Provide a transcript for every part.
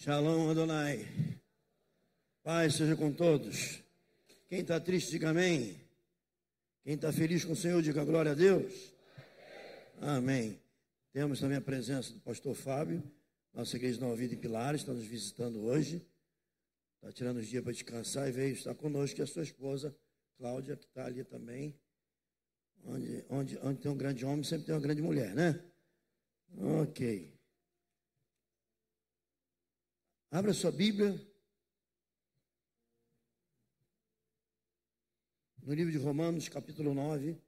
Shalom Adonai. Paz seja com todos. Quem está triste, diga amém. Quem está feliz com o Senhor, diga glória a Deus. Amém. Temos também a presença do pastor Fábio, nossa igreja Nova Vida em Pilares, está nos visitando hoje. Está tirando os dias para descansar e veio estar conosco e a sua esposa, Cláudia, que está ali também. Onde, onde, onde tem um grande homem, sempre tem uma grande mulher, né? Ok. Abra sua Bíblia. No livro de Romanos, capítulo 9.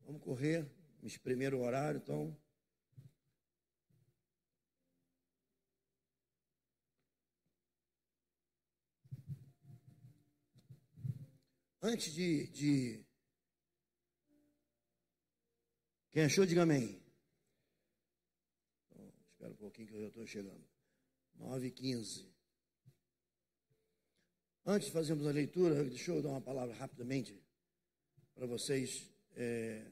Vamos correr. Me espremer o horário, então. Antes de, de... Quem achou, diga amém. Espera um pouquinho que eu já estou chegando. 9 e 15. Antes de fazermos a leitura, deixa eu dar uma palavra rapidamente para vocês. É...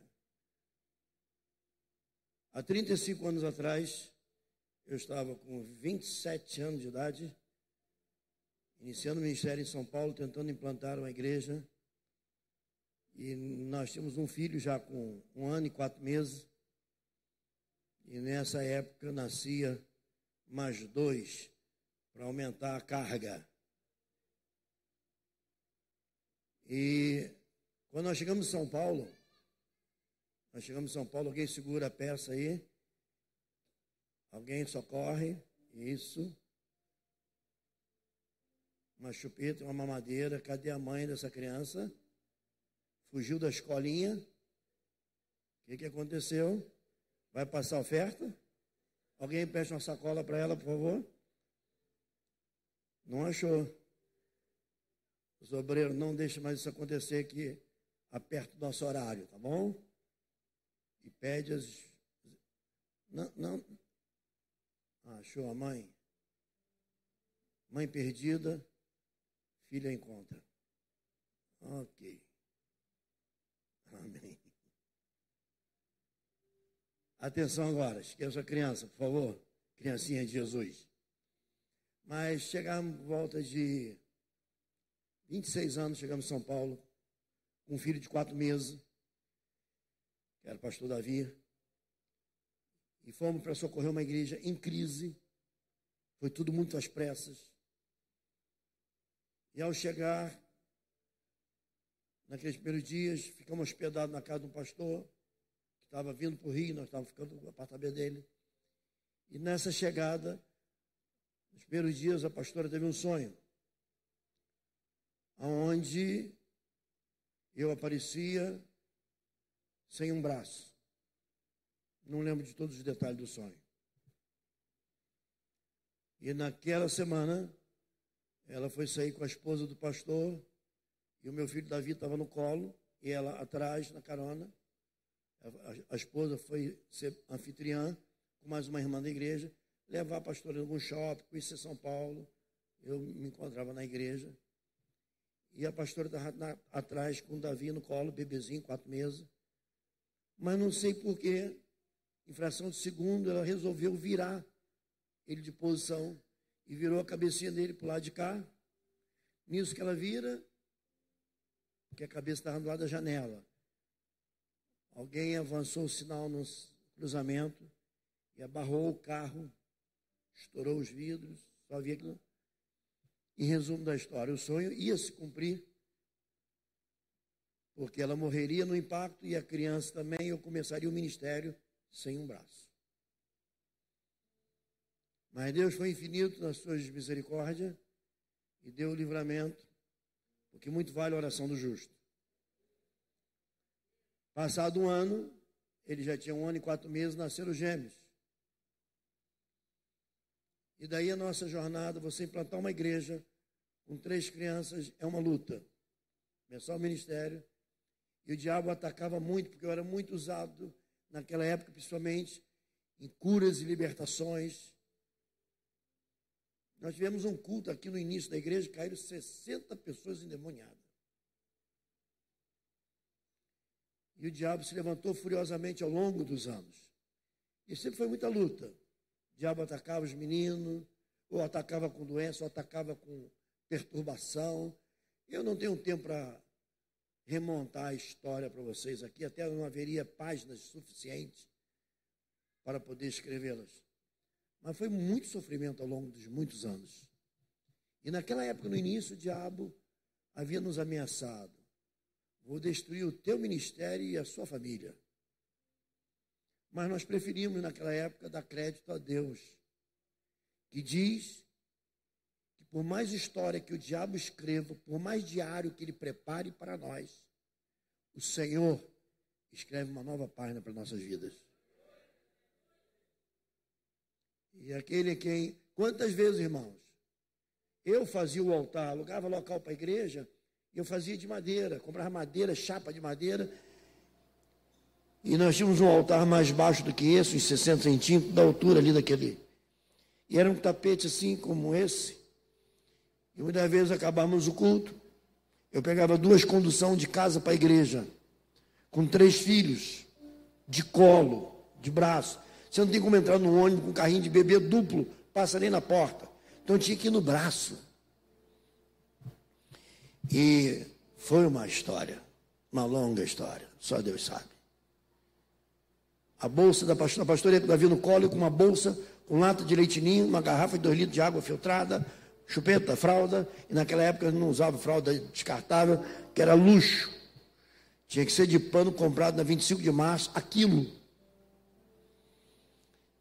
Há 35 anos atrás, eu estava com 27 anos de idade, iniciando o ministério em São Paulo, tentando implantar uma igreja. E nós tínhamos um filho já com um ano e quatro meses. E nessa época nascia mais dois para aumentar a carga. E quando nós chegamos em São Paulo, nós chegamos em São Paulo, alguém segura a peça aí. Alguém socorre. Isso. Uma chupeta, uma mamadeira. Cadê a mãe dessa criança? Fugiu da escolinha. O que, que aconteceu? Vai passar oferta? Alguém peça uma sacola para ela, por favor? Não achou? Os obreiros, não deixem mais isso acontecer que aperta o nosso horário, tá bom? E pede as. Não, não. Ah, achou a mãe? Mãe perdida, filha encontra. Ok. Amém. Atenção agora, esqueça a criança, por favor. Criancinha de Jesus. Mas chegamos por volta de 26 anos, chegamos em São Paulo, com um filho de quatro meses, que era o pastor Davi. E fomos para socorrer uma igreja em crise. Foi tudo muito às pressas. E ao chegar, naqueles primeiros dias, ficamos hospedados na casa de um pastor estava vindo para o Rio, nós estávamos ficando no apartamento dele. E nessa chegada, nos primeiros dias, a pastora teve um sonho, onde eu aparecia sem um braço. Não lembro de todos os detalhes do sonho. E naquela semana, ela foi sair com a esposa do pastor, e o meu filho Davi estava no colo, e ela atrás, na carona. A, esposa foi ser anfitriã com mais uma irmã da igreja, levar a pastora em algum shopping, conhecer São Paulo. Eu me encontrava na igreja. E a pastora estava atrás com o Davi no colo, bebezinho, quatro meses. Mas não sei porquê, em fração de segundo, ela resolveu virar ele de posição e virou a cabecinha dele para o lado de cá. Nisso que ela vira, porque a cabeça estava do lado da janela. Alguém avançou o sinal no cruzamento e abarrou o carro, estourou os vidros, só havia aquilo. Em resumo da história, o sonho ia se cumprir, porque ela morreria no impacto e a criança também, eu começaria o ministério sem um braço. Mas Deus foi infinito nas suas misericórdias e deu o livramento, porque muito vale a oração do justo. Passado um ano, ele já tinha um ano e quatro meses, nasceram gêmeos. E daí a nossa jornada, você implantar uma igreja com três crianças é uma luta. Começar o ministério. E o diabo atacava muito, porque eu era muito usado naquela época, principalmente em curas e libertações. Nós tivemos um culto aqui no início da igreja, caíram 60 pessoas endemoniadas. E o diabo se levantou furiosamente ao longo dos anos. E sempre foi muita luta. O diabo atacava os meninos, ou atacava com doença, ou atacava com perturbação. Eu não tenho tempo para remontar a história para vocês aqui, até não haveria páginas suficientes para poder escrevê-las. Mas foi muito sofrimento ao longo dos muitos anos. E naquela época, no início, o diabo havia nos ameaçado: vou destruir o teu ministério e a sua família. Mas nós preferimos, naquela época, dar crédito a Deus, que diz que por mais história que o diabo escreva, por mais diário que ele prepare para nós, o Senhor escreve uma nova página para nossas vidas. E aquele quem, quantas vezes, irmãos, eu fazia o altar, alugava local para a igreja, eu fazia de madeira, comprava madeira, chapa de madeira, e nós tínhamos um altar mais baixo do que esse, uns 60 centímetros da altura ali daquele. E era um tapete assim como esse. E muitas vezes acabávamos o culto. Eu pegava duas conduções de casa para a igreja, com três filhos, de colo, de braço. Você não tem como entrar no ônibus com um carrinho de bebê duplo, passa ali na porta. Então tinha que ir no braço. E foi uma história, uma longa história, só Deus sabe. A bolsa da pastora, a pastora Davi no colo com uma bolsa com lata de leitinho, uma garrafa de dois litros de água filtrada, chupeta, fralda, e naquela época não usava fralda descartável, que era luxo. Tinha que ser de pano comprado na 25 de março, aquilo.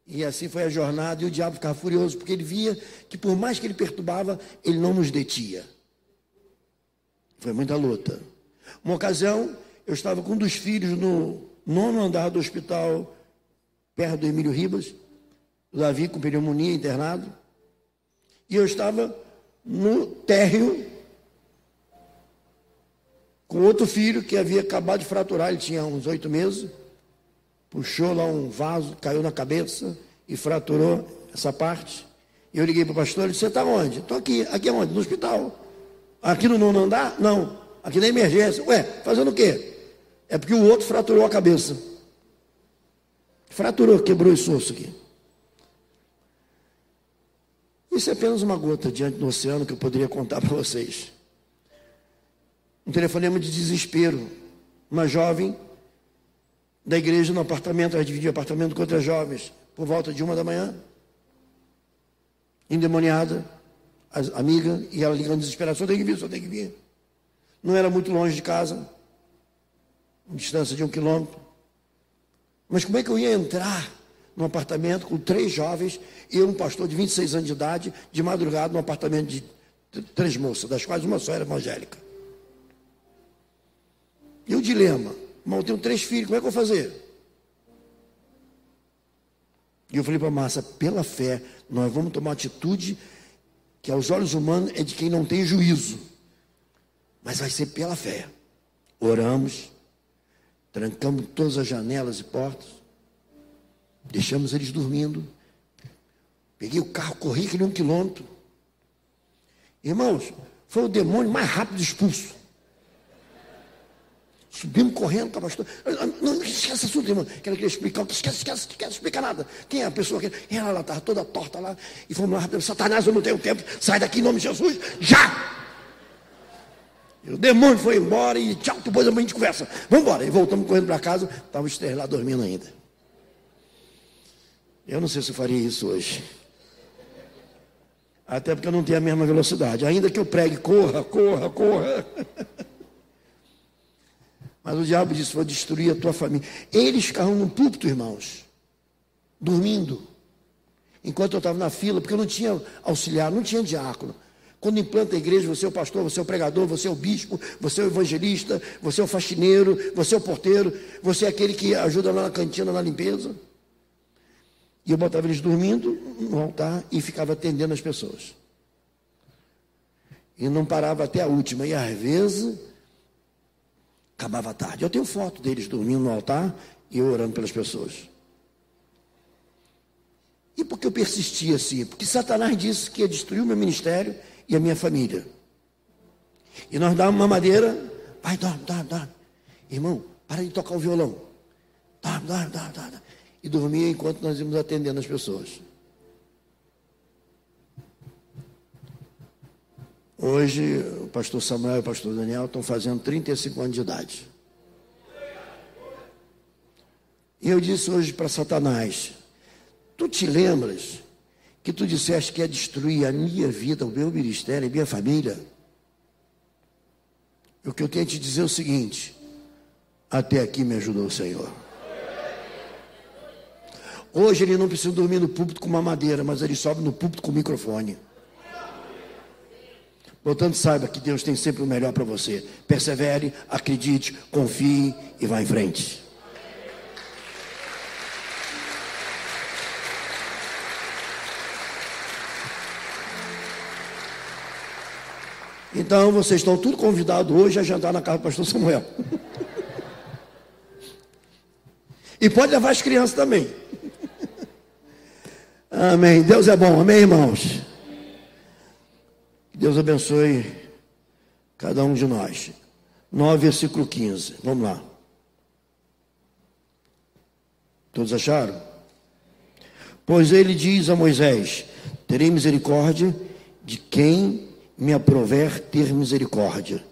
E assim foi a jornada, e o diabo ficava furioso, porque ele via que por mais que ele perturbava, ele não nos detia. Foi muita luta. Uma ocasião, eu estava com um dos filhos no nono andar do hospital, perto do Emílio Ribas, o Davi com pneumonia internado, e eu estava no térreo com outro filho que havia acabado de fraturar, ele tinha uns oito meses, puxou lá um vaso, caiu na cabeça e fraturou essa parte. Eu liguei para o pastor e disse, você está onde? Estou aqui, aqui onde? No hospital. Aqui no nono andar? Não. Aqui na emergência. Ué, fazendo o quê? É porque o outro fraturou a cabeça. Fraturou, quebrou esse osso aqui. Isso é apenas uma gota diante do oceano que eu poderia contar para vocês. Um telefonema de desespero. Uma jovem da igreja no apartamento, ela dividia apartamento com outras jovens, por volta de uma da manhã, endemoniada, amiga, e ela ligando desesperada, só tem que vir, só tem que vir. Não era muito longe de casa, distância de um quilômetro. Mas como é que eu ia entrar num apartamento com três jovens e um pastor de 26 anos de idade, de madrugada, num apartamento de três moças, das quais uma só era evangélica? E o dilema? Irmão, eu tenho três filhos, como é que eu vou fazer? E eu falei para a Márcia, pela fé, nós vamos tomar atitude que aos olhos humanos é de quem não tem juízo. Mas vai ser pela fé. Oramos, trancamos todas as janelas e portas, deixamos eles dormindo. Peguei o carro, corri aquele um quilômetro. Irmãos, foi o demônio mais rápido expulso. Subimos correndo com a pastora. Não, esquece assunto, irmão. Quero queria explicar. Esquece, esquece, não quero explicar nada. Quem é a pessoa que. Ela estava toda torta lá. E fomos lá rápido. Satanás, eu não tenho tempo. Sai daqui em nome de Jesus. Já! E o demônio foi embora e tchau, depois a gente conversa. Vamos embora. E voltamos correndo para casa. Estava o Esther lá dormindo ainda. Eu não sei se eu faria isso hoje. Até porque eu não tenho a mesma velocidade. Ainda que eu pregue, corra, corra, corra. Mas o diabo disse: Vou destruir a tua família. Eles ficavam no púlpito, irmãos, dormindo. Enquanto eu estava na fila, porque eu não tinha auxiliar, não tinha diácono. Quando implanta a igreja, você é o pastor, você é o pregador, você é o bispo, você é o evangelista, você é o faxineiro, você é o porteiro, você é aquele que ajuda lá na cantina, na limpeza. E eu botava eles dormindo no altar e ficava atendendo as pessoas. E não parava até a última. E às vezes Acabava tarde. Eu tenho foto deles dormindo no altar e orando pelas pessoas. E por que eu persistia assim? Porque Satanás disse que ia destruir o meu ministério e a minha família. E nós dávamos uma madeira, vai, dorme, dorme, dorme. Irmão, para de tocar o violão. Dorme, dorme, dorme, dorme. E dormia enquanto nós íamos atendendo as pessoas. Hoje, o pastor Samuel e o pastor Daniel estão fazendo 35 anos de idade. E eu disse hoje para Satanás: Tu te lembras que tu disseste que ia destruir a minha vida, o meu ministério, a minha família? O que eu tenho a te dizer é o seguinte: até aqui me ajudou o Senhor. Hoje ele não precisa dormir no púlpito com uma madeira, mas ele sobe no púlpito com o microfone. Portanto, saiba que Deus tem sempre o melhor para você. Persevere, acredite, confie e vá em frente. Então, vocês estão tudo convidados hoje a jantar na casa do pastor Samuel. e pode levar as crianças também. Amém. Deus é bom. Amém, irmãos. Deus abençoe cada um de nós. 9, versículo 15. Vamos lá. Todos acharam? Pois ele diz a Moisés: Terei misericórdia de quem me aprover ter misericórdia,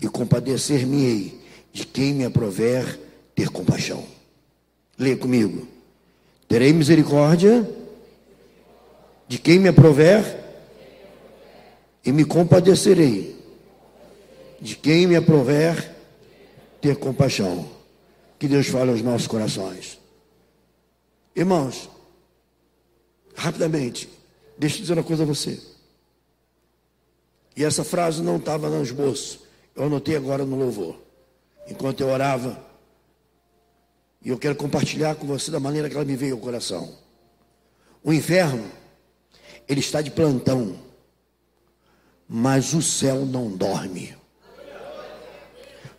e compadecer-me-ei de quem me aprover ter compaixão. Leia comigo. Terei misericórdia de quem me aprover e me compadecerei de quem me aprover ter compaixão. Que Deus fale aos nossos corações. Irmãos, rapidamente, deixa eu dizer uma coisa a você. E essa frase não estava no esboço. Eu anotei agora no louvor. Enquanto eu orava. E eu quero compartilhar com você da maneira que ela me veio ao coração. O inferno, ele está de plantão. Mas o céu não dorme.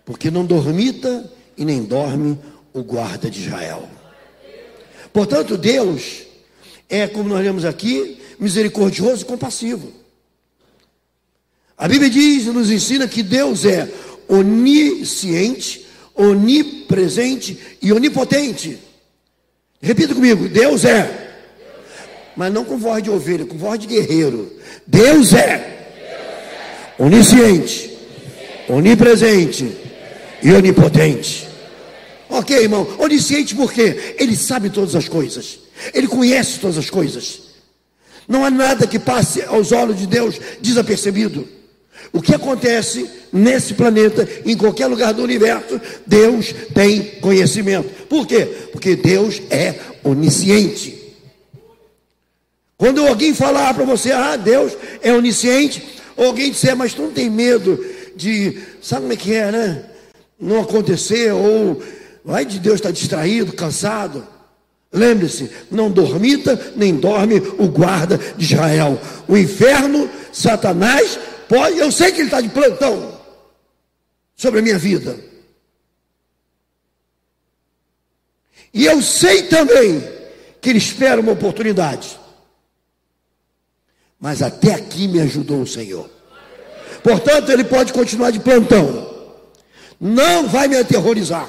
Porque não dormita e nem dorme o guarda de Israel. Portanto, Deus é, como nós lemos aqui, misericordioso e compassivo. A Bíblia diz, nos ensina que Deus é onisciente, onipresente e onipotente. Repita comigo: Deus é. Mas não com voz de ovelha, com voz de guerreiro. Deus é. Onisciente, onipresente e onipotente. Ok, irmão. Onisciente por quê? Ele sabe todas as coisas. Ele conhece todas as coisas. Não há nada que passe aos olhos de Deus desapercebido. O que acontece nesse planeta, em qualquer lugar do universo, Deus tem conhecimento. Por quê? Porque Deus é onisciente. Quando alguém falar para você, ah, Deus é onisciente, ou alguém disser, mas tu não tem medo de, sabe como é que é, né? Não acontecer, ou vai de Deus estar distraído, cansado. Lembre-se, não dormita, nem dorme o guarda de Israel. O inferno, Satanás, Pode, eu sei que ele está de plantão sobre a minha vida. E eu sei também que ele espera uma oportunidade. Mas até aqui me ajudou o Senhor. Portanto, ele pode continuar de plantão. Não vai me aterrorizar.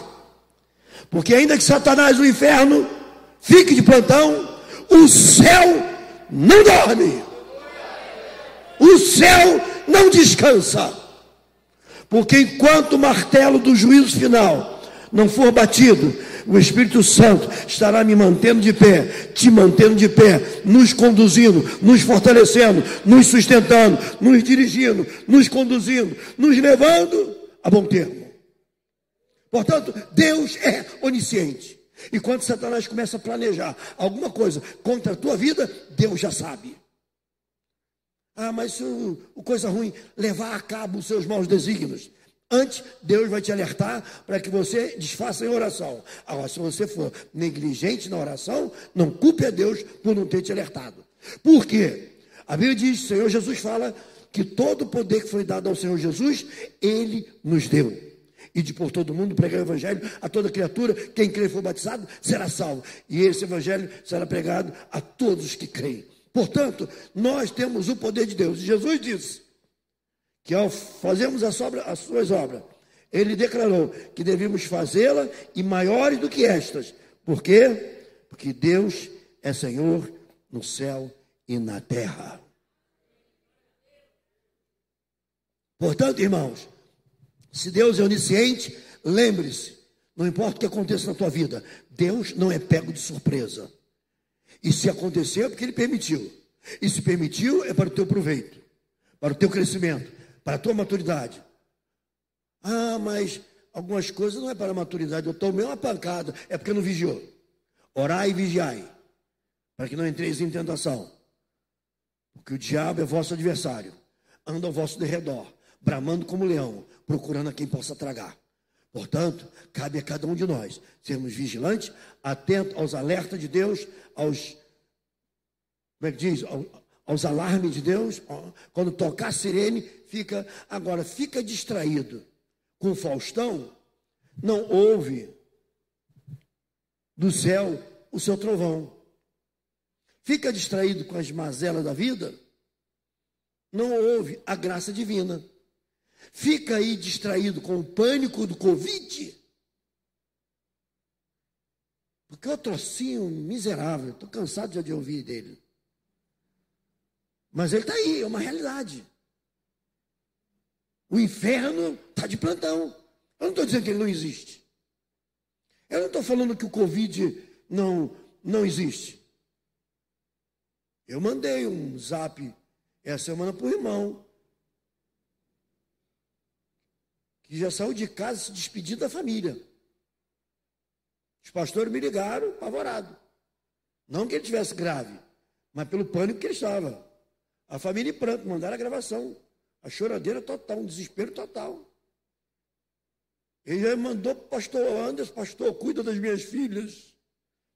Porque ainda que Satanás, o inferno, fique de plantão, o céu não dorme. O céu não descansa. Porque enquanto o martelo do juízo final não for batido, o Espírito Santo estará me mantendo de pé, te mantendo de pé, nos conduzindo, nos fortalecendo, nos sustentando, nos dirigindo, nos conduzindo, nos levando a bom termo. Portanto, Deus é onisciente. E quando Satanás começa a planejar alguma coisa contra a tua vida, Deus já sabe. Ah, mas o, o coisa ruim levar a cabo os seus maus desígnios. Antes, Deus vai te alertar para que você desfaça em oração. Agora, se você for negligente na oração, não culpe a Deus por não ter te alertado. Por quê? A Bíblia diz, Senhor Jesus fala que todo o poder que foi dado ao Senhor Jesus, Ele nos deu. E de por todo mundo pregar o Evangelho a toda criatura, quem crê e for batizado, será salvo. E esse Evangelho será pregado a todos que creem. Portanto, nós temos o poder de Deus. Jesus disse que ao fazermos as, as suas obras, ele declarou que devemos fazê-la e maiores do que estas. Por quê? Porque Deus é Senhor no céu e na terra. Portanto, irmãos, se Deus é onisciente, lembre-se, não importa o que aconteça na tua vida, Deus não é pego de surpresa. E se aconteceu, é porque Ele permitiu. E se permitiu, é para o teu proveito, para o teu crescimento, para a tua maturidade. Ah, mas algumas coisas não é para a maturidade. Eu tomei uma pancada, é porque não vigiou. Orai e vigiai, para que não entreis em tentação. Porque o diabo é vosso adversário, anda ao vosso derredor, bramando como leão, procurando a quem possa tragar. Portanto, cabe a cada um de nós sermos vigilantes, atentos aos alertas de Deus, aos. Como é que diz? Aos alarmes de Deus. Quando tocar a sirene, fica. Agora, fica distraído com Faustão, não ouve do céu o seu trovão. Fica distraído com as mazelas da vida, não ouve a graça divina. Fica aí distraído com o pânico do Covid. Porque o trocinho miserável, estou cansado já de ouvir dele. Mas ele está aí, é uma realidade. O inferno está de plantão. Eu não estou dizendo que ele não existe. Eu não estou falando que o Covid não, não existe. Eu mandei um zap essa semana para o irmão. Que já saiu de casa se despedir da família. Os pastores me ligaram, apavorado. Não que ele tivesse grave, mas pelo pânico que ele estava. A família em pranto, mandaram a gravação. A choradeira total, um desespero total. Ele mandou para o pastor Anderson, pastor, cuida das minhas filhas.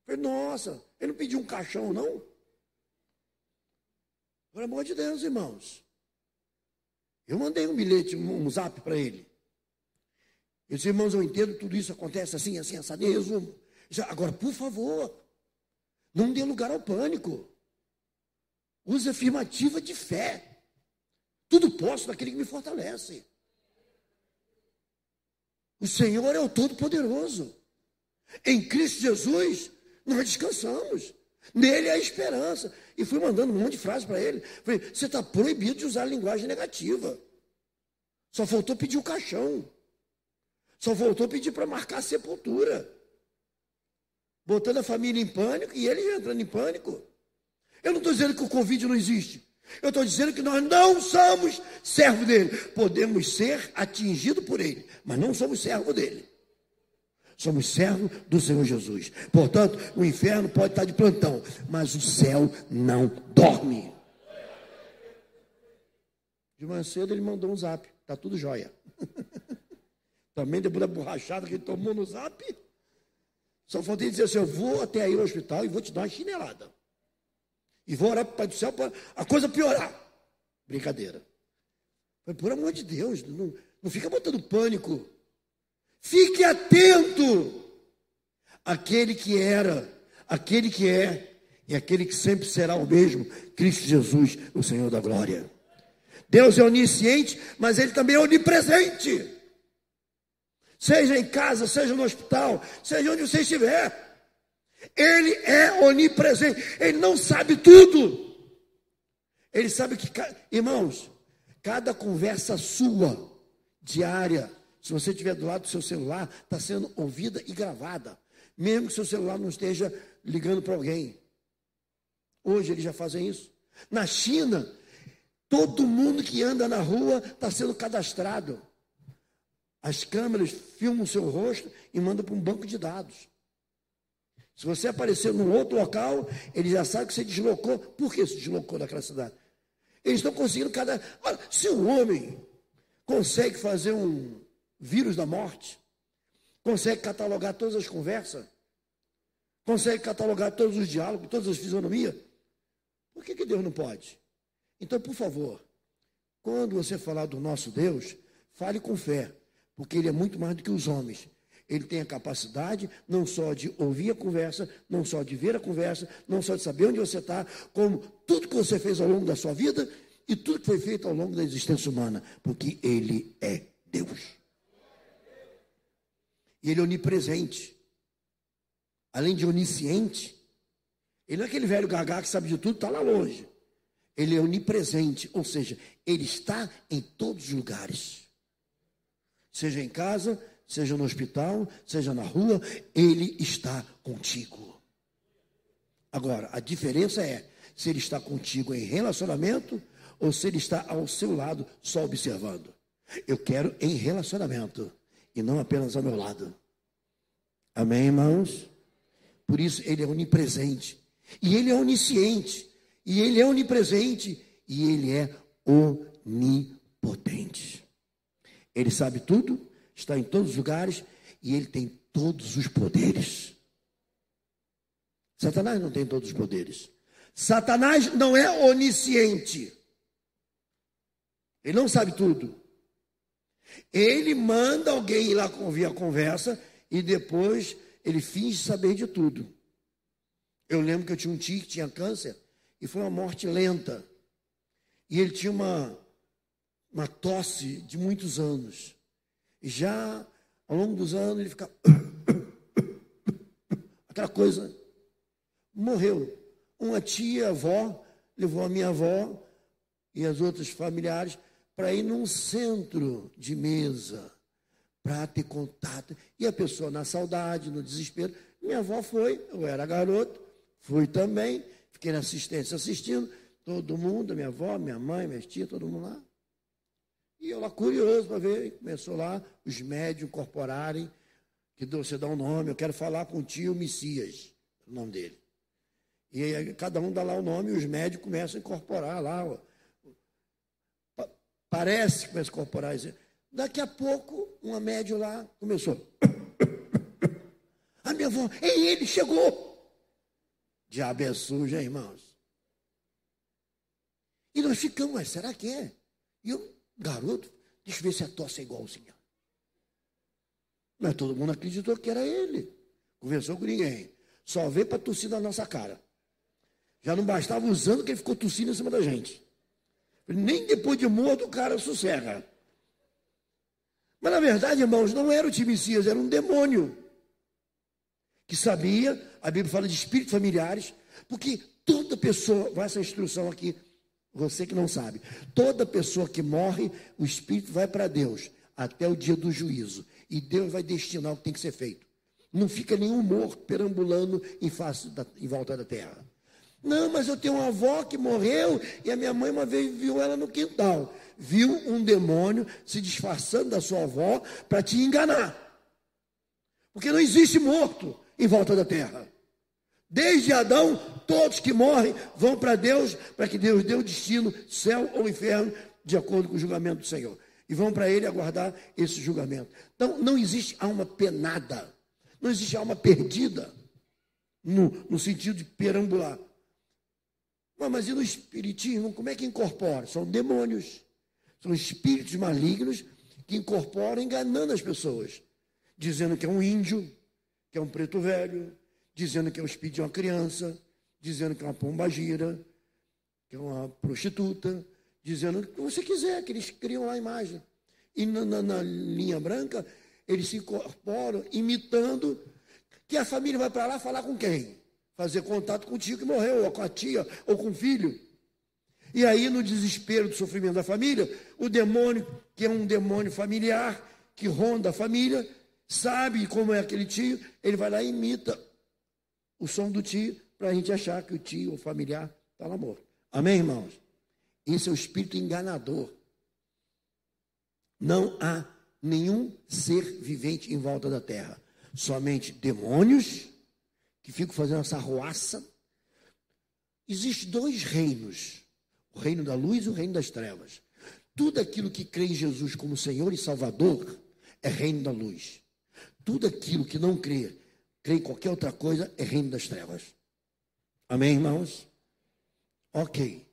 Eu falei, nossa, ele não pediu um caixão, não? Pelo amor de Deus, irmãos. Eu mandei um bilhete, um zap para ele. Eu disse, irmãos, eu entendo, tudo isso acontece assim, assim, assim, resumo. Agora, por favor, não dê lugar ao pânico. Use afirmativa de fé. Tudo posso naquele que me fortalece. O Senhor é o Todo-Poderoso. Em Cristo Jesus, nós descansamos. Nele há esperança. E fui mandando um monte de frases para ele. Falei, você está proibido de usar linguagem negativa. Só faltou pedir o caixão. Só faltou pedir para marcar a sepultura. Botando a família em pânico e ele já entrando em pânico. Eu não estou dizendo que o Covid não existe. Eu estou dizendo que nós não somos servo dele. Podemos ser atingidos por ele, mas não somos servo dele. Somos servo do Senhor Jesus. Portanto, o inferno pode estar de plantão, mas o céu não dorme. De manhã cedo ele mandou um zap. Está tudo jóia. Também depois da borrachada que ele tomou no zap. Só faltei dizer assim: eu vou até aí no hospital e vou te dar uma chinelada. E vou orar para o Pai do céu para a coisa piorar. Brincadeira. Por amor de Deus, não, não fica botando pânico. Fique atento. Aquele que era, aquele que é e aquele que sempre será o mesmo, Cristo Jesus, o Senhor da glória. Deus é onisciente, mas Ele também é onipresente. Seja em casa, seja no hospital, seja onde você estiver. Ele é onipresente, ele não sabe tudo. Ele sabe que, irmãos, cada conversa sua, diária, se você estiver do lado do seu celular, está sendo ouvida e gravada, mesmo que seu celular não esteja ligando para alguém. Hoje eles já fazem isso. Na China, todo mundo que anda na rua está sendo cadastrado. As câmeras filmam o seu rosto e mandam para um banco de dados. Se você aparecer num outro local, ele já sabe que você deslocou. Por que se deslocou daquela cidade? Eles estão conseguindo cada. Olha, se o homem consegue fazer um vírus da morte, consegue catalogar todas as conversas, consegue catalogar todos os diálogos, todas as fisionomias, por que, que Deus não pode? Então, por favor, quando você falar do nosso Deus, fale com fé, porque Ele é muito mais do que os homens. Ele tem a capacidade não só de ouvir a conversa, não só de ver a conversa, não só de saber onde você está, como tudo que você fez ao longo da sua vida e tudo que foi feito ao longo da existência humana, porque Ele é Deus. E Ele é onipresente. Além de onisciente, Ele não é aquele velho gagá que sabe de tudo, está lá longe. Ele é onipresente, ou seja, ele está em todos os lugares. Seja em casa, seja no hospital, seja na rua, ele está contigo. Agora, a diferença é se ele está contigo em relacionamento ou se ele está ao seu lado só observando. Eu quero em relacionamento e não apenas ao meu lado. Amém, irmãos? Por isso ele é onipresente. E ele é onisciente. E ele é onipresente. E ele é onipotente. Ele sabe tudo, está em todos os lugares e ele tem todos os poderes. Satanás não tem todos os poderes. Satanás não é onisciente. Ele não sabe tudo. Ele manda alguém ir lá ouvir a conversa e depois ele finge saber de tudo. Eu lembro que eu tinha um tio que tinha câncer e foi uma morte lenta. E ele tinha uma, uma tosse de muitos anos. Já ao longo dos anos ele fica. Aquela coisa. Morreu. Uma tia, avó, levou a minha avó e as outras familiares para ir num centro de mesa, para ter contato. E a pessoa na saudade, no desespero. Minha avó foi, eu era garoto, fui também, fiquei na assistência assistindo, todo mundo, minha avó, minha mãe, minha tia, todo mundo lá. E eu lá curioso para ver, começou lá os médios incorporarem, que você dá um nome, eu quero falar com o tio Messias, o nome dele. E aí cada um dá lá o nome e os médios começam a incorporar lá. Ó. Parece que começa a incorporar. Daqui a pouco, uma média lá começou. A minha avó, ei, ele chegou. Diabo é sujo, hein, irmãos? E nós ficamos, mas será que é? E eu, garoto, deixa eu ver se a tosse é igualzinha. Mas todo mundo acreditou que era ele. Conversou com ninguém. Só veio para tossir na nossa cara. Já não bastava usando que ele ficou tossindo em cima da gente. Nem depois de morto o cara sossega. Mas na verdade, irmãos, não era o Timicias, era um demônio. Que sabia, a Bíblia fala de espíritos familiares, porque toda pessoa, vai essa instrução aqui, você que não sabe, toda pessoa que morre, o espírito vai para Deus até o dia do juízo. E Deus vai destinar o que tem que ser feito. Não fica nenhum morto perambulando em, face da, em volta da terra. Não, mas eu tenho uma avó que morreu e a minha mãe uma vez viu ela no quintal. Viu um demônio se disfarçando da sua avó para te enganar. Porque não existe morto em volta da terra. Desde Adão, todos que morrem vão para Deus, para que Deus dê o destino, céu ou inferno, de acordo com o julgamento do Senhor. E vão para Ele aguardar esse julgamento. Então, não existe alma penada, não existe alma perdida, no, no sentido de perambular. Mas e no espiritismo, como é que incorpora? São demônios. São espíritos malignos que incorporam enganando as pessoas. Dizendo que é um índio, que é um preto velho, dizendo que é um espírito de uma criança, dizendo que é uma pomba gira, que é uma prostituta, dizendo o que você quiser, que eles criam lá a imagem. E na, na, na linha branca, eles se incorporam imitando que a família vai para lá falar com quem? fazer contato com o tio que morreu, ou com a tia, ou com o filho. E aí, no desespero do sofrimento da família, o demônio, que é um demônio familiar, que ronda a família, sabe como é aquele tio, ele vai lá e imita o som do tio, para a gente achar que o tio, o familiar, está lá morto. Amém, irmãos? Esse é o espírito enganador. Não há nenhum ser vivente em volta da terra. Somente demônios que ficam fazendo essa ruaça. Existem dois reinos: o reino da luz e o reino das trevas. Tudo aquilo que crê em Jesus como Senhor e Salvador é reino da luz. Tudo aquilo que não crê, crê em qualquer outra coisa, é reino das trevas. Amém, irmãos? Ok.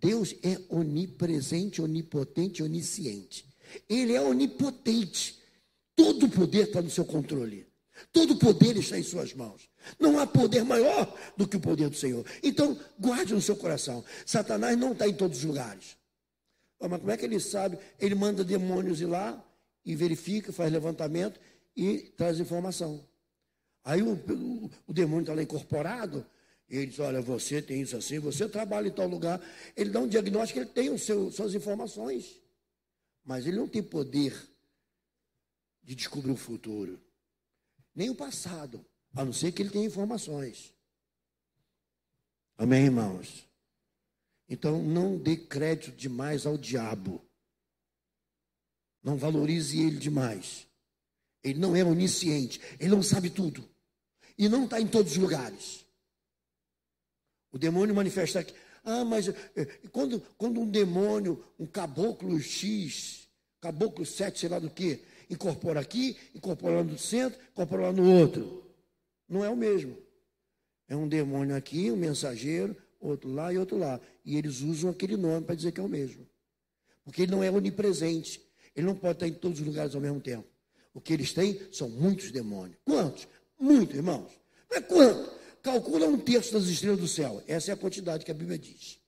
Deus é onipresente, onipotente, onisciente. Ele é onipotente. Todo o poder está no seu controle. Todo o poder está em suas mãos. Não há poder maior do que o poder do Senhor. Então, guarde no seu coração. Satanás não está em todos os lugares. Mas como é que ele sabe? Ele manda demônios ir lá e verifica, faz levantamento e traz informação. Aí o, o, o demônio está lá incorporado ele diz: Olha, você tem isso assim, você trabalha em tal lugar. Ele dá um diagnóstico, ele tem os seus, suas informações. Mas ele não tem poder de descobrir o futuro, nem o passado, a não ser que ele tenha informações. Amém, irmãos? Então, não dê crédito demais ao diabo. Não valorize ele demais. Ele não é onisciente, ele não sabe tudo. E não está em todos os lugares. O demônio manifesta aqui. Ah, mas eh, quando, quando um demônio, um caboclo X, caboclo 7, sei lá do que, incorpora aqui, incorpora lá no centro, incorpora lá no outro. Não é o mesmo. É um demônio aqui, um mensageiro, outro lá e outro lá. E eles usam aquele nome para dizer que é o mesmo. Porque ele não é onipresente. Ele não pode estar em todos os lugares ao mesmo tempo. O que eles têm são muitos demônios. Quantos? Muitos, irmãos. Mas quanto? Calcula um terço das estrelas do céu. Essa é a quantidade que a Bíblia diz.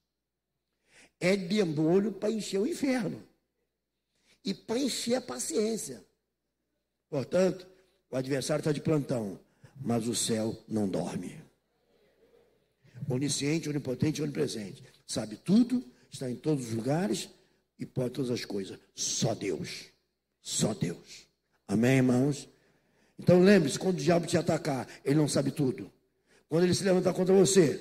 É demônio para encher o inferno. E para encher a paciência. Portanto, o adversário está de plantão, mas o céu não dorme. Onisciente, onipotente, onipresente. Sabe tudo, está em todos os lugares e pode todas as coisas. Só Deus. Só Deus. Amém, irmãos? Então lembre-se, quando o diabo te atacar, ele não sabe tudo. Quando ele se levantar contra você,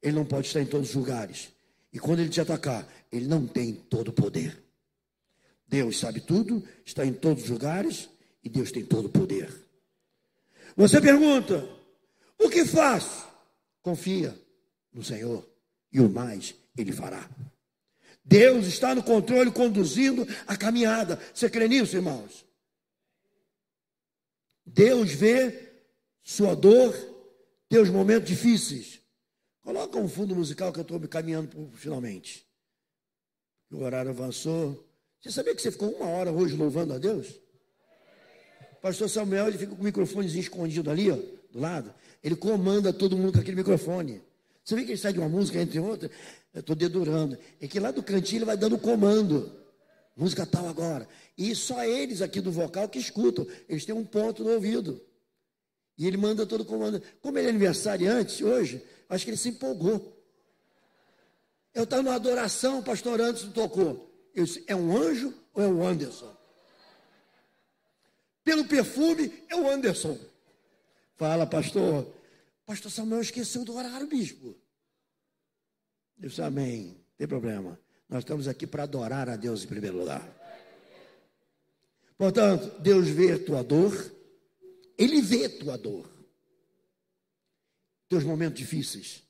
ele não pode estar em todos os lugares. E quando ele te atacar, ele não tem todo o poder. Deus sabe tudo, está em todos os lugares e Deus tem todo o poder. Você pergunta: o que faço? Confia no Senhor e o mais Ele fará. Deus está no controle, conduzindo a caminhada. Você crê nisso, irmãos? Deus vê sua dor, teus momentos difíceis. Coloca um fundo musical que eu estou me caminhando finalmente. O horário avançou. Você sabia que você ficou uma hora hoje louvando a Deus? pastor Samuel, ele fica com o microfonezinho escondido ali, ó, do lado. Ele comanda todo mundo com aquele microfone. Você vê que ele sai de uma música, entre outras, eu estou dedurando. É que lá do cantinho ele vai dando comando. Música tal agora. E só eles aqui do vocal que escutam. Eles têm um ponto no ouvido. E ele manda todo o comando. Como ele é aniversariante hoje, acho que ele se empolgou. Eu estava numa adoração, o pastor Anderson tocou. Eu disse, é um anjo ou é o Anderson? pelo perfume, é o Anderson. Fala, pastor. Pastor Samuel esqueceu do horário, bispo. Eu disse, amém. Não tem problema. Nós estamos aqui para adorar a Deus em primeiro lugar. Portanto, Deus vê tua dor, Ele vê tua dor, teus momentos difíceis.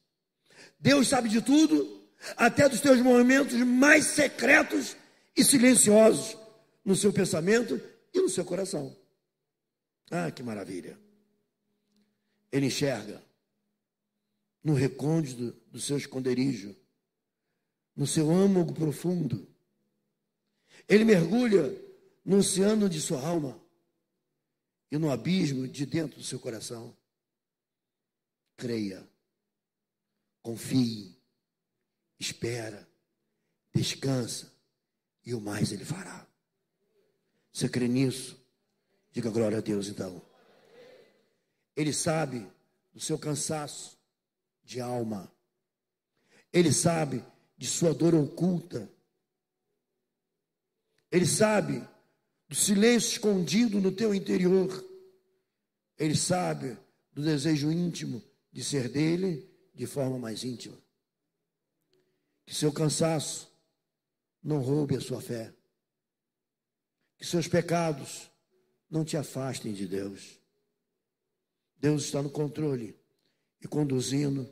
Deus sabe de tudo, até dos teus momentos mais secretos e silenciosos no seu pensamento e no seu coração. Ah, que maravilha. Ele enxerga no recôndito do seu esconderijo, no seu âmago profundo. Ele mergulha no oceano de sua alma e no abismo de dentro do seu coração. Creia, confie, espera, descansa e o mais ele fará. Você crê nisso? Diga glória a Deus então. Ele sabe do seu cansaço de alma. Ele sabe de sua dor oculta. Ele sabe do silêncio escondido no teu interior. Ele sabe do desejo íntimo de ser dele de forma mais íntima. Que seu cansaço não roube a sua fé. Que seus pecados não te afastem de Deus. Deus está no controle e conduzindo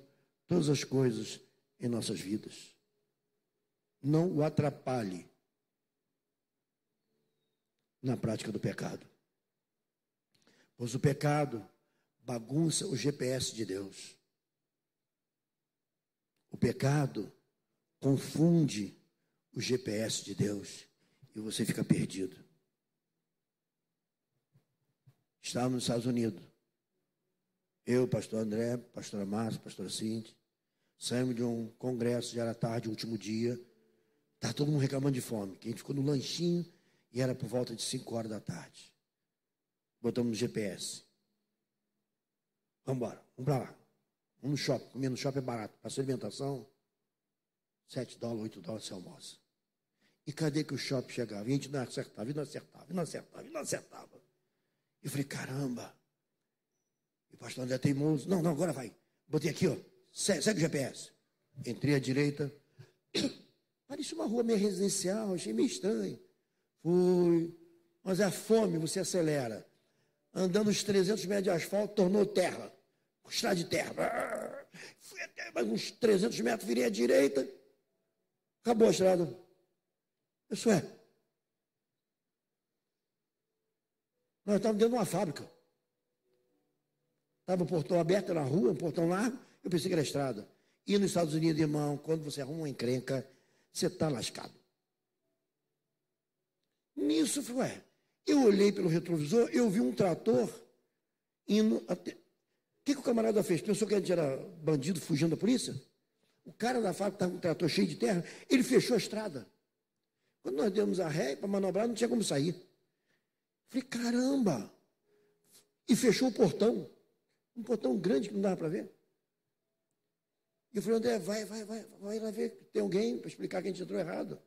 todas as coisas em nossas vidas. Não o atrapalhe na prática do pecado. Pois o pecado bagunça o GPS de Deus. O pecado confunde o GPS de Deus e você fica perdido. Estávamos nos Estados Unidos. Eu, pastor André, pastora Márcia, pastora Cinti, saímos de um congresso, já era tarde, último dia. Estava todo mundo reclamando de fome. Que a gente ficou no lanchinho e era por volta de 5 horas da tarde. Botamos no GPS. Vamos embora, vamos para lá. Vamos no shopping, comer no shopping é barato. Para sua alimentação, 7 dólares, 8 dólares você almoça. E cadê que o shopping chegava? E a gente não acertava, e não acertava, e não acertava, e não acertava. E eu falei, caramba. E o pastor André teimoso, não, não, agora vai. Botei aqui, ó, segue o GPS. Entrei à direita. Parecia uma rua meio residencial, achei meio estranho. Fui. Mas é a fome, você acelera. Andando uns 300 metros de asfalto, tornou terra. Estrada de terra. Fui até mais uns 300 metros, virei à direita. Acabou a estrada. Isso é. Nós estávamos dentro de uma fábrica. Estava o portão aberto na rua, um portão largo. Eu pensei que era estrada. E nos Estados Unidos, irmão, quando você arruma uma encrenca, você está lascado. Nisso, ué, eu olhei pelo retrovisor, eu vi um trator indo até. O que, que o camarada fez? Pensou que era bandido fugindo da polícia? O cara da fábrica estava com um trator cheio de terra, ele fechou a estrada. Quando nós demos a ré para manobrar, não tinha como sair. Falei, caramba! E fechou o portão. Um portão grande que não dava para ver. E eu falei, André, vai, vai, vai, vai lá ver, tem alguém para explicar que a gente entrou errado.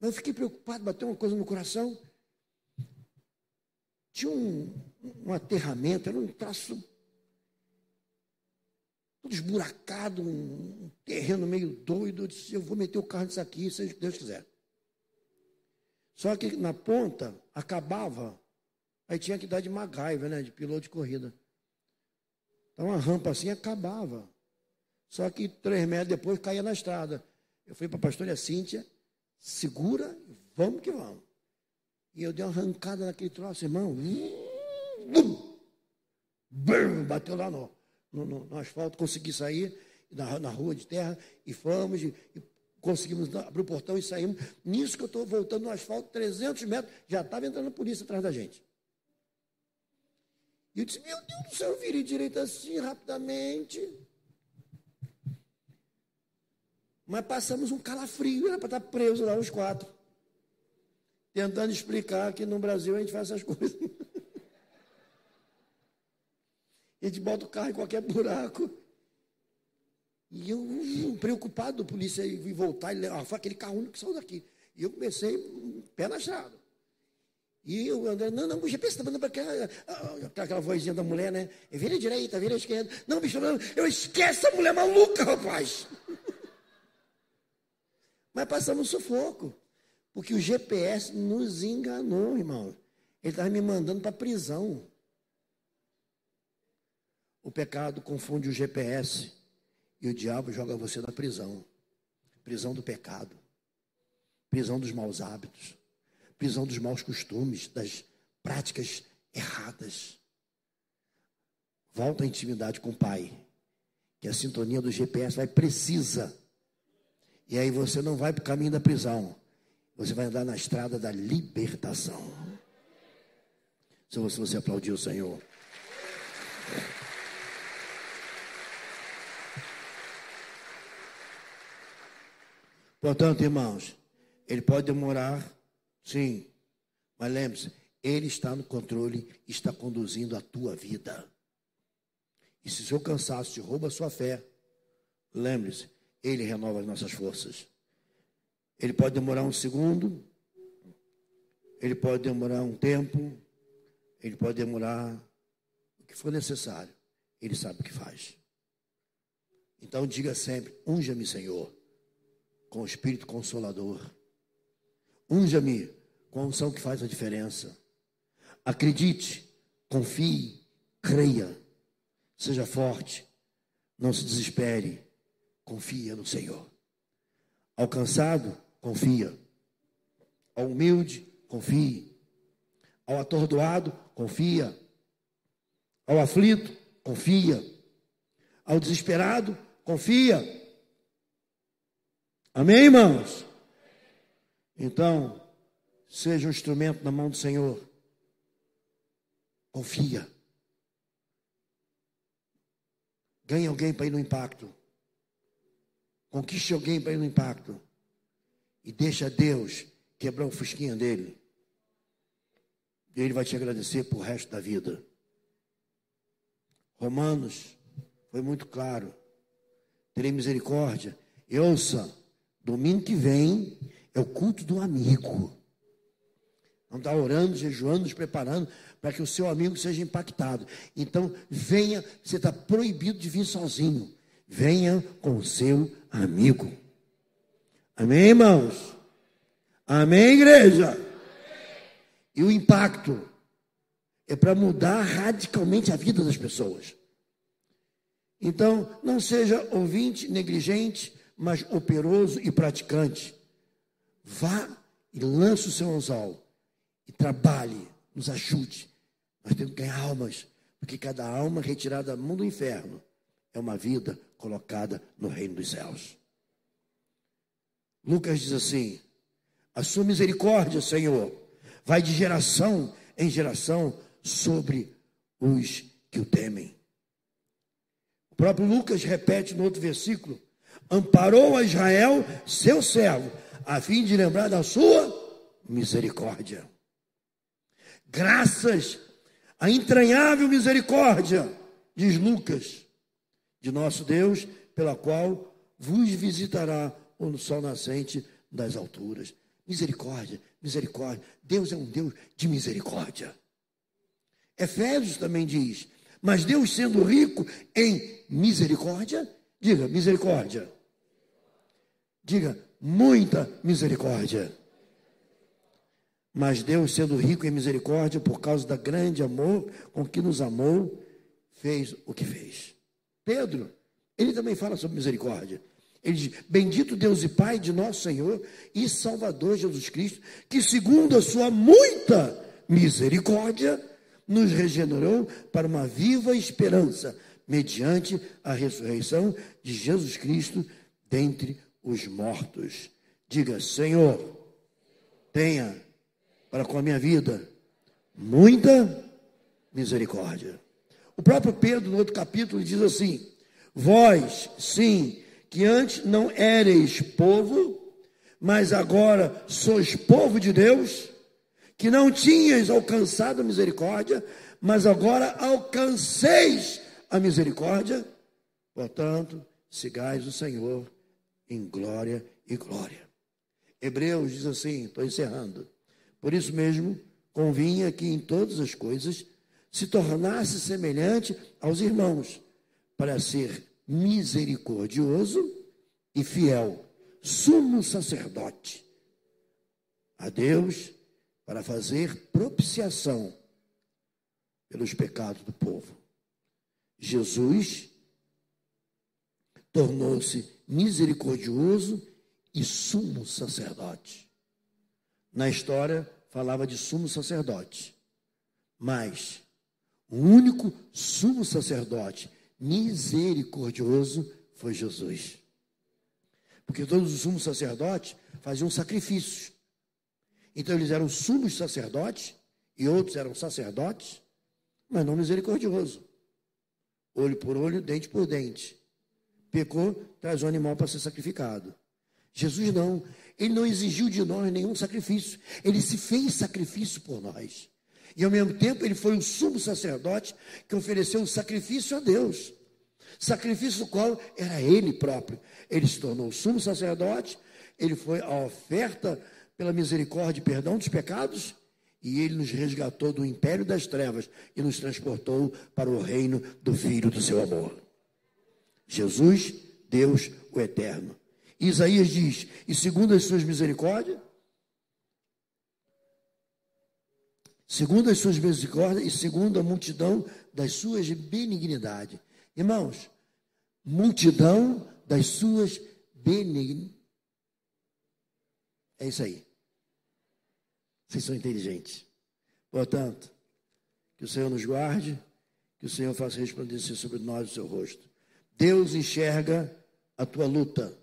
Mas eu fiquei preocupado, bateu uma coisa no coração. Tinha um, um aterramento, era um traço todo esburacado, um, um terreno meio doido. Eu disse, eu vou meter o carro nisso aqui, que Deus quiser. Só que na ponta acabava, aí tinha que dar de MacGyver, né, de piloto de corrida. Então uma rampa assim acabava. Só que três metros depois caía na estrada. Eu fui para a pastora Cíntia, segura, vamos que vamos. E eu dei uma arrancada naquele troço, irmão. Bum, bum, bateu lá no, no, no, no, asfalto, consegui sair na, na rua de terra e fomos, e, e conseguimos abrir o portão e saímos. Nisso que eu estou voltando no asfalto, 300 metros, já estava entrando a polícia atrás da gente. E eu disse, meu Deus do céu, eu virei direito assim, rapidamente. Mas passamos um calafrio, era para estar preso lá os quatro. Tentando explicar que no Brasil a gente faz essas coisas. a gente bota o carro em qualquer buraco. E eu, preocupado, a polícia ir voltar, e ah, foi aquele carro único que saiu daqui. E eu comecei, pé na estrada. E eu andando, não, não, o GPS está mandando para cá. Ah, aquela vozinha da mulher, né? Vira direita, vira esquerda. Não, bicho, não, eu esqueço a mulher maluca, rapaz. Mas passamos sufoco. Porque o GPS nos enganou, irmão. Ele estava me mandando para a prisão. O pecado confunde o GPS e o diabo joga você na prisão. Prisão do pecado. Prisão dos maus hábitos. Prisão dos maus costumes, das práticas erradas. Volta à intimidade com o Pai. Que a sintonia do GPS vai precisa e aí você não vai para o caminho da prisão. Você vai andar na estrada da libertação. Se você, aplaudir o Senhor. Portanto, irmãos, ele pode demorar, sim, mas lembre-se, ele está no controle, está conduzindo a tua vida. E se o seu cansaço te rouba a sua fé, lembre-se, ele renova as nossas forças. Ele pode demorar um segundo, ele pode demorar um tempo, ele pode demorar o que for necessário. Ele sabe o que faz. Então diga sempre: unja-me, Senhor, com o Espírito Consolador. Unja-me com a unção que faz a diferença. Acredite, confie, creia, seja forte, não se desespere confia no Senhor. Ao cansado, confia. Ao humilde, confie. Ao atordoado, confia. Ao aflito, confia. Ao desesperado, confia. Amém, irmãos? Então, seja um instrumento na mão do Senhor. Confia. Ganhe alguém para ir no impacto. Conquiste alguém para ir no impacto. E deixa Deus quebrar o fusquinha dele. E ele vai te agradecer por resto da vida. Romanos, foi muito claro. Terei misericórdia. E ouça, domingo que vem é o culto do amigo. Não está orando, jejuando, nos preparando para que o seu amigo seja impactado. Então, venha, você está proibido de vir sozinho. Venha com o seu amigo. Amém, irmãos? Amém, igreja? E o impacto é para mudar radicalmente a vida das pessoas. Então, não seja ouvinte negligente, mas operoso e praticante. Vá e lance o seu anzol e trabalhe, nos ajude. Nós temos que ganhar almas, porque cada alma retirada do mundo do inferno é uma vida colocada no reino dos céus. Lucas diz assim: A sua misericórdia, Senhor, vai de geração em geração sobre os que o temem. O próprio Lucas repete no outro versículo: Amparou a Israel, seu servo, a fim de lembrar da sua misericórdia. Graças à entranhável misericórdia, diz Lucas, de nosso Deus, pela qual vos visitará o sol nascente das alturas. Misericórdia, misericórdia. Deus é um Deus de misericórdia. Efésios também diz: Mas Deus, sendo rico em misericórdia, diga misericórdia. Diga muita misericórdia. Mas Deus, sendo rico em misericórdia, por causa da grande amor com que nos amou, fez o que fez. Pedro, ele também fala sobre misericórdia. Ele diz: Bendito Deus e Pai de nosso Senhor e Salvador Jesus Cristo, que segundo a sua muita misericórdia, nos regenerou para uma viva esperança, mediante a ressurreição de Jesus Cristo dentre os mortos. Diga: Senhor, tenha para com a minha vida muita misericórdia. O próprio Pedro, no outro capítulo, diz assim: Vós, sim, que antes não éreis povo, mas agora sois povo de Deus, que não tinhas alcançado a misericórdia, mas agora alcanceis a misericórdia. Portanto, sigais o Senhor em glória e glória. Hebreus diz assim, estou encerrando. Por isso mesmo, convinha que em todas as coisas se tornasse semelhante aos irmãos, para ser misericordioso e fiel, sumo sacerdote a Deus para fazer propiciação pelos pecados do povo. Jesus tornou-se misericordioso e sumo sacerdote. Na história, falava de sumo sacerdote. Mas o único sumo sacerdote misericordioso foi Jesus. Porque todos os sumos sacerdotes faziam sacrifícios. Então eles eram sumos sacerdotes e outros eram sacerdotes, mas não misericordioso. Olho por olho, dente por dente. Pecou, traz o animal para ser sacrificado. Jesus não. Ele não exigiu de nós nenhum sacrifício. Ele se fez sacrifício por nós. E ao mesmo tempo ele foi o sumo sacerdote que ofereceu um sacrifício a Deus. Sacrifício qual era ele próprio. Ele se tornou sumo sacerdote, ele foi a oferta pela misericórdia e perdão dos pecados, e ele nos resgatou do império das trevas e nos transportou para o reino do Filho do seu amor. Jesus, Deus, o Eterno. Isaías diz: e segundo as suas misericórdias, segundo as suas misericórdias e segundo a multidão das suas benignidades. Irmãos, multidão das suas benignidades. É isso aí. Vocês são inteligentes. Portanto, que o Senhor nos guarde, que o Senhor faça resplandecer sobre nós o seu rosto. Deus enxerga a tua luta.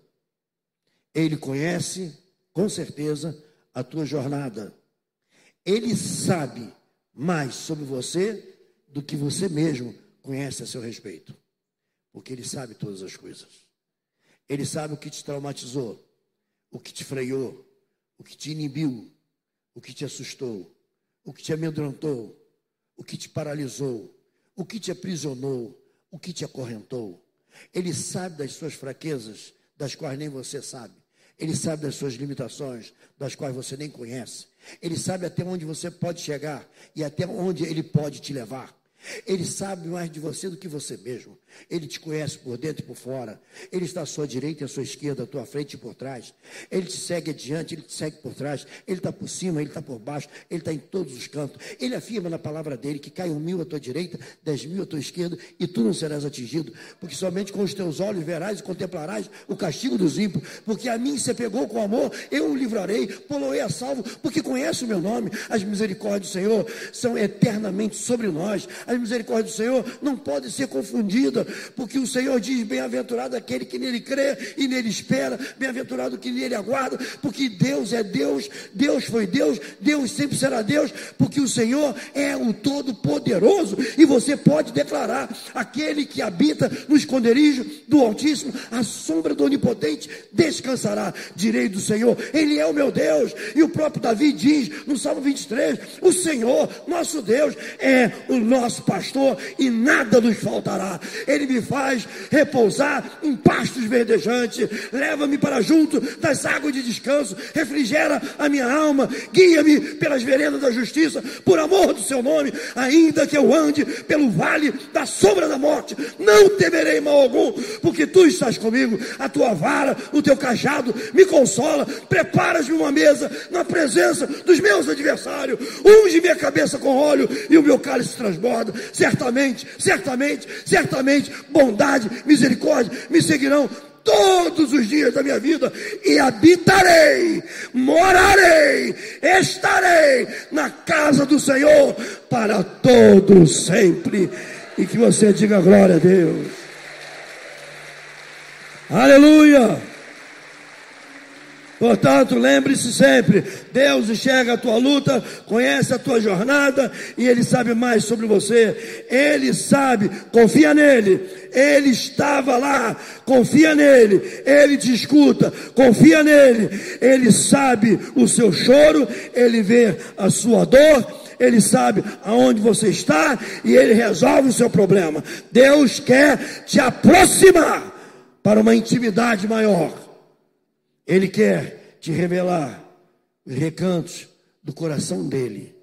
Ele conhece, com certeza, a tua jornada. Ele sabe mais sobre você do que você mesmo conhece a seu respeito. Porque ele sabe todas as coisas. Ele sabe o que te traumatizou, o que te freou, o que te inibiu, o que te assustou, o que te amedrontou, o que te paralisou, o que te aprisionou, o que te acorrentou. Ele sabe das suas fraquezas, das quais nem você sabe. Ele sabe das suas limitações, das quais você nem conhece. Ele sabe até onde você pode chegar e até onde ele pode te levar. Ele sabe mais de você do que você mesmo. Ele te conhece por dentro e por fora. Ele está à sua direita e à sua esquerda, à tua frente e por trás. Ele te segue adiante, ele te segue por trás. Ele está por cima, ele está por baixo, ele está em todos os cantos. Ele afirma na palavra dele que cai um mil à tua direita, dez mil à tua esquerda, e tu não serás atingido, porque somente com os teus olhos verás e contemplarás o castigo dos ímpios. Porque a mim você pegou com amor, eu o livrarei, poloei a salvo, porque conhece o meu nome. As misericórdias do Senhor são eternamente sobre nós. As misericórdias do Senhor não podem ser confundidas porque o Senhor diz: bem-aventurado aquele que nele crê e nele espera, bem-aventurado que nele aguarda, porque Deus é Deus, Deus foi Deus, Deus sempre será Deus, porque o Senhor é o Todo-Poderoso, e você pode declarar: aquele que habita no esconderijo do Altíssimo, a sombra do Onipotente descansará, direi do Senhor, Ele é o meu Deus, e o próprio Davi diz no Salmo 23: o Senhor, nosso Deus, é o nosso pastor e nada nos faltará. Ele me faz repousar em pastos verdejantes, leva-me para junto das águas de descanso, refrigera a minha alma, guia-me pelas veredas da justiça, por amor do seu nome, ainda que eu ande pelo vale da sombra da morte, não temerei mal algum, porque tu estás comigo, a tua vara, o teu cajado me consola, preparas-me uma mesa na presença dos meus adversários, unge minha cabeça com óleo e o meu cálice transborda, certamente, certamente, certamente bondade, misericórdia me seguirão todos os dias da minha vida e habitarei, morarei, estarei na casa do Senhor para todo sempre. E que você diga glória a Deus. Aleluia. Portanto, lembre-se sempre: Deus enxerga a tua luta, conhece a tua jornada e Ele sabe mais sobre você. Ele sabe, confia nele. Ele estava lá, confia nele. Ele te escuta, confia nele. Ele sabe o seu choro, ele vê a sua dor. Ele sabe aonde você está e ele resolve o seu problema. Deus quer te aproximar para uma intimidade maior. Ele quer te revelar os recantos do coração dele.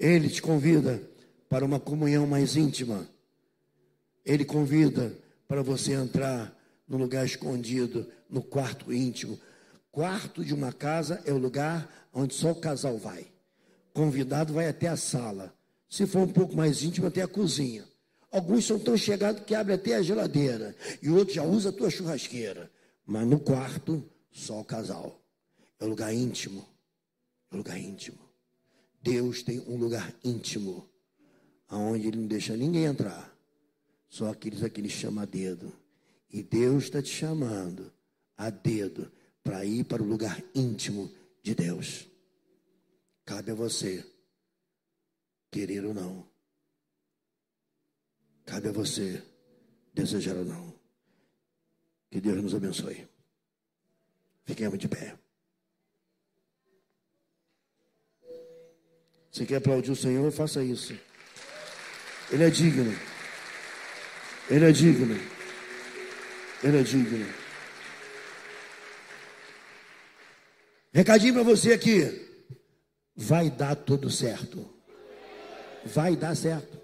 Ele te convida para uma comunhão mais íntima. Ele convida para você entrar no lugar escondido, no quarto íntimo. Quarto de uma casa é o lugar onde só o casal vai. Convidado vai até a sala. Se for um pouco mais íntimo, até a cozinha. Alguns são tão chegados que abrem até a geladeira. E outros já usam a tua churrasqueira. Mas no quarto só o casal. É o lugar íntimo. É o lugar íntimo. Deus tem um lugar íntimo. Aonde Ele não deixa ninguém entrar. Só aqueles a que Ele chama a dedo. E Deus está te chamando a dedo para ir para o lugar íntimo de Deus. Cabe a você querer ou não. Cabe a você desejar ou não. Que Deus nos abençoe. Fiquemos de pé. Você quer aplaudir o Senhor? Faça isso. Ele é digno. Ele é digno. Ele é digno. Recadinho para você aqui. Vai dar tudo certo. Vai dar certo.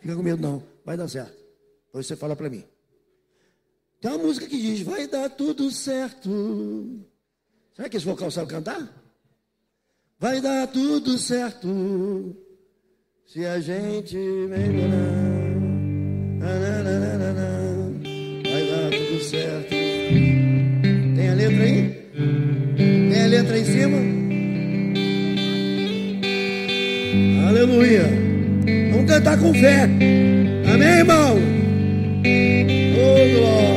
Fica com medo não. Vai dar certo. Depois você fala para mim. Tem uma música que diz: Vai dar tudo certo. Será que esse vocal sabe cantar? Vai dar tudo certo se a gente melhorar. Vai dar tudo certo. Tem a letra aí? Tem a letra em cima? Aleluia. Vamos cantar com fé. Amém, irmão? Oh, glória.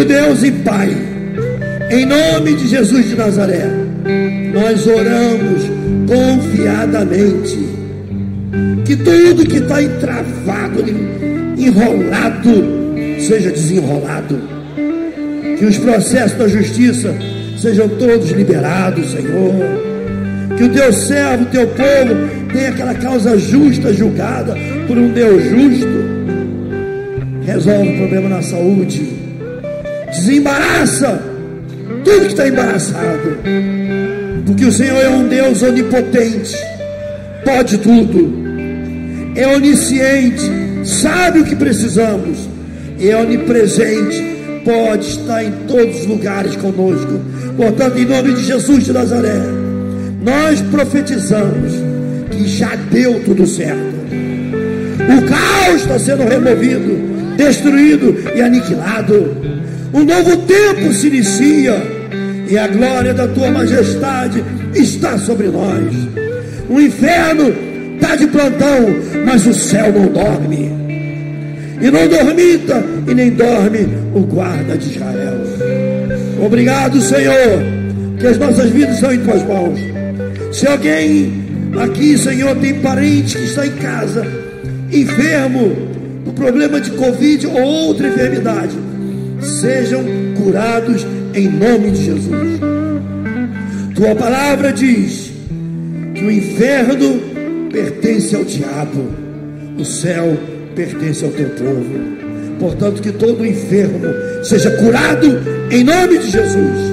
Querido Deus e Pai, em nome de Jesus de Nazaré, nós oramos confiadamente que tudo que está entravado, enrolado, seja desenrolado. Que os processos da justiça sejam todos liberados, Senhor. Que o teu servo, o teu povo, tenha aquela causa justa julgada por um Deus justo. Resolve o problema na saúde. Desembaraça tudo que está embaraçado. Porque o Senhor é um Deus onipotente, pode tudo, é onisciente, sabe o que precisamos, é onipresente, pode estar em todos os lugares conosco. Portanto, em nome de Jesus de Nazaré, nós profetizamos que já deu tudo certo. O caos está sendo removido, destruído e aniquilado. Um novo tempo se inicia e a glória da tua majestade está sobre nós. O inferno está de plantão, mas o céu não dorme. E não dormita e nem dorme o guarda de Israel. Obrigado, Senhor, que as nossas vidas são em tuas mãos. Se alguém aqui, Senhor, tem parente que está em casa, enfermo, por problema de Covid ou outra enfermidade, sejam curados em nome de Jesus. Tua palavra diz que o inferno pertence ao diabo, o céu pertence ao teu povo. Portanto, que todo enfermo seja curado em nome de Jesus.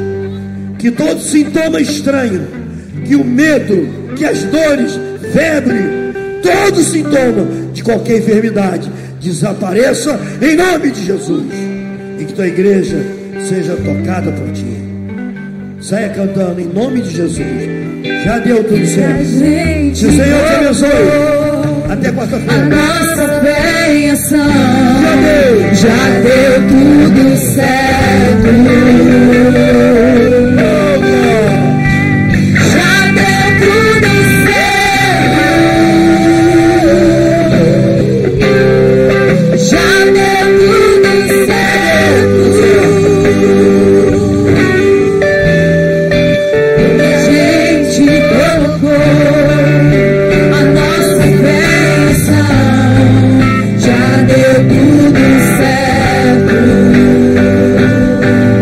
Que todo sintoma estranho, que o medo, que as dores, febre, todo sintoma de qualquer enfermidade desapareça em nome de Jesus. Tua igreja seja tocada por ti. Saia cantando em nome de Jesus. Já deu tudo certo. Que o Senhor te abençoe. Até A quarta-feira. nossa fé em ação já deu tudo certo.